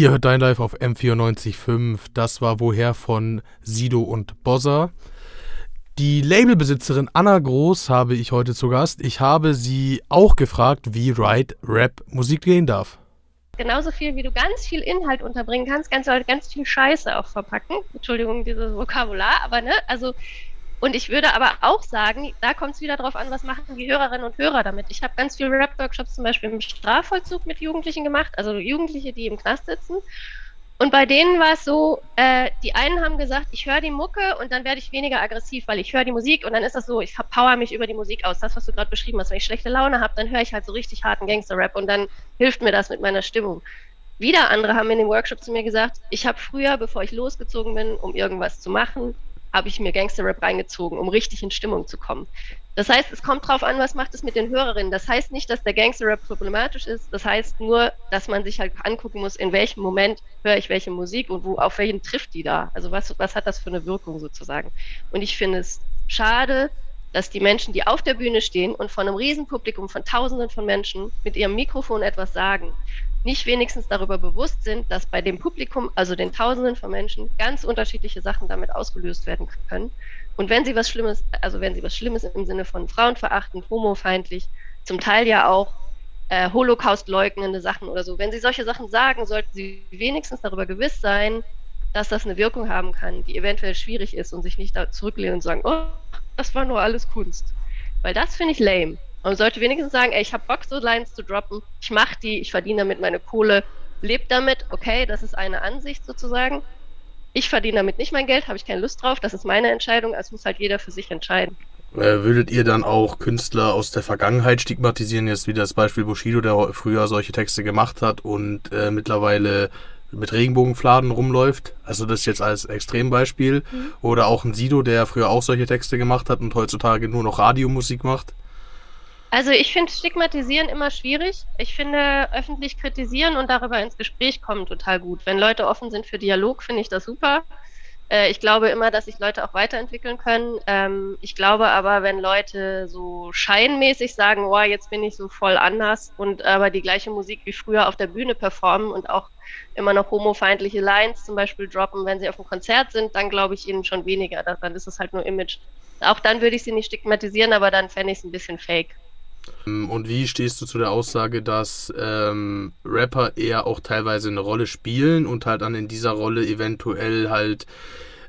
Ihr hört Dein Live auf M94.5. Das war Woher von Sido und Bozza. Die Labelbesitzerin Anna Groß habe ich heute zu Gast. Ich habe sie auch gefragt, wie Ride Rap Musik gehen darf. Genauso viel, wie du ganz viel Inhalt unterbringen kannst, kannst du halt ganz viel Scheiße auch verpacken. Entschuldigung, dieses Vokabular, aber ne, also und ich würde aber auch sagen, da kommt es wieder darauf an, was machen die Hörerinnen und Hörer damit. Ich habe ganz viele Rap-Workshops zum Beispiel im Strafvollzug mit Jugendlichen gemacht, also Jugendliche, die im Knast sitzen. Und bei denen war es so, äh, die einen haben gesagt, ich höre die Mucke und dann werde ich weniger aggressiv, weil ich höre die Musik und dann ist das so, ich power mich über die Musik aus. Das, was du gerade beschrieben hast, wenn ich schlechte Laune habe, dann höre ich halt so richtig harten Gangster-Rap und dann hilft mir das mit meiner Stimmung. Wieder andere haben in dem Workshop zu mir gesagt, ich habe früher, bevor ich losgezogen bin, um irgendwas zu machen, habe ich mir Gangster-Rap reingezogen, um richtig in Stimmung zu kommen. Das heißt, es kommt drauf an, was macht es mit den Hörerinnen. Das heißt nicht, dass der Gangster-Rap problematisch ist. Das heißt nur, dass man sich halt angucken muss, in welchem Moment höre ich welche Musik und wo, auf welchen trifft die da. Also was, was hat das für eine Wirkung sozusagen. Und ich finde es schade, dass die Menschen, die auf der Bühne stehen und von einem Riesenpublikum von Tausenden von Menschen mit ihrem Mikrofon etwas sagen, nicht wenigstens darüber bewusst sind, dass bei dem Publikum, also den Tausenden von Menschen, ganz unterschiedliche Sachen damit ausgelöst werden können. Und wenn sie was Schlimmes, also wenn sie was Schlimmes im Sinne von frauenverachtend, homofeindlich, zum Teil ja auch äh, Holocaust leugnende Sachen oder so, wenn sie solche Sachen sagen, sollten sie wenigstens darüber gewiss sein, dass das eine Wirkung haben kann, die eventuell schwierig ist und sich nicht zurücklehnen und sagen, oh, das war nur alles Kunst. Weil das finde ich lame. Man sollte wenigstens sagen, ey, ich habe Bock, so Lines zu droppen, ich mache die, ich verdiene damit meine Kohle, lebt damit, okay, das ist eine Ansicht sozusagen. Ich verdiene damit nicht mein Geld, habe ich keine Lust drauf, das ist meine Entscheidung, also muss halt jeder für sich entscheiden. Äh, würdet ihr dann auch Künstler aus der Vergangenheit stigmatisieren? Jetzt wie das Beispiel Bushido, der früher solche Texte gemacht hat und äh, mittlerweile mit Regenbogenfladen rumläuft. Also das jetzt als Extrembeispiel. Mhm. Oder auch ein Sido, der früher auch solche Texte gemacht hat und heutzutage nur noch Radiomusik macht. Also ich finde Stigmatisieren immer schwierig. Ich finde öffentlich kritisieren und darüber ins Gespräch kommen total gut. Wenn Leute offen sind für Dialog, finde ich das super. Äh, ich glaube immer, dass sich Leute auch weiterentwickeln können. Ähm, ich glaube aber, wenn Leute so scheinmäßig sagen, oh, jetzt bin ich so voll anders und aber die gleiche Musik wie früher auf der Bühne performen und auch immer noch homofeindliche Lines zum Beispiel droppen, wenn sie auf einem Konzert sind, dann glaube ich ihnen schon weniger. Dann ist es halt nur Image. Auch dann würde ich sie nicht stigmatisieren, aber dann fände ich es ein bisschen fake. Ähm, und wie stehst du zu der Aussage, dass ähm, Rapper eher auch teilweise eine Rolle spielen und halt dann in dieser Rolle eventuell halt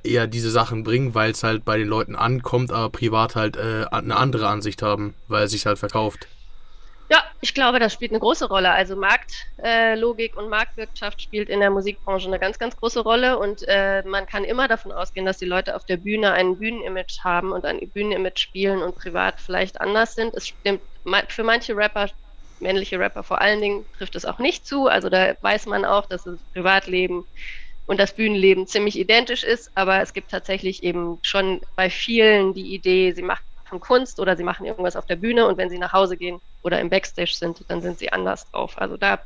eher diese Sachen bringen, weil es halt bei den Leuten ankommt, aber privat halt äh, eine andere Ansicht haben, weil es sich halt verkauft? Ja, ich glaube, das spielt eine große Rolle. Also Marktlogik äh, und Marktwirtschaft spielt in der Musikbranche eine ganz, ganz große Rolle und äh, man kann immer davon ausgehen, dass die Leute auf der Bühne ein Bühnenimage haben und ein Bühnenimage spielen und privat vielleicht anders sind. Es stimmt für manche Rapper, männliche Rapper vor allen Dingen, trifft es auch nicht zu. Also da weiß man auch, dass das Privatleben und das Bühnenleben ziemlich identisch ist, aber es gibt tatsächlich eben schon bei vielen die Idee, sie machen Kunst oder sie machen irgendwas auf der Bühne und wenn sie nach Hause gehen oder im Backstage sind, dann sind sie anders drauf. Also da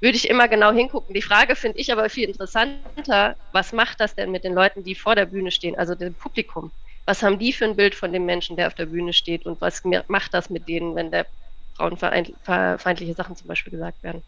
würde ich immer genau hingucken. Die Frage finde ich aber viel interessanter, was macht das denn mit den Leuten, die vor der Bühne stehen, also dem Publikum? Was haben die für ein Bild von dem Menschen, der auf der Bühne steht und was macht das mit denen, wenn der frauenfeindliche Sachen zum Beispiel gesagt werden?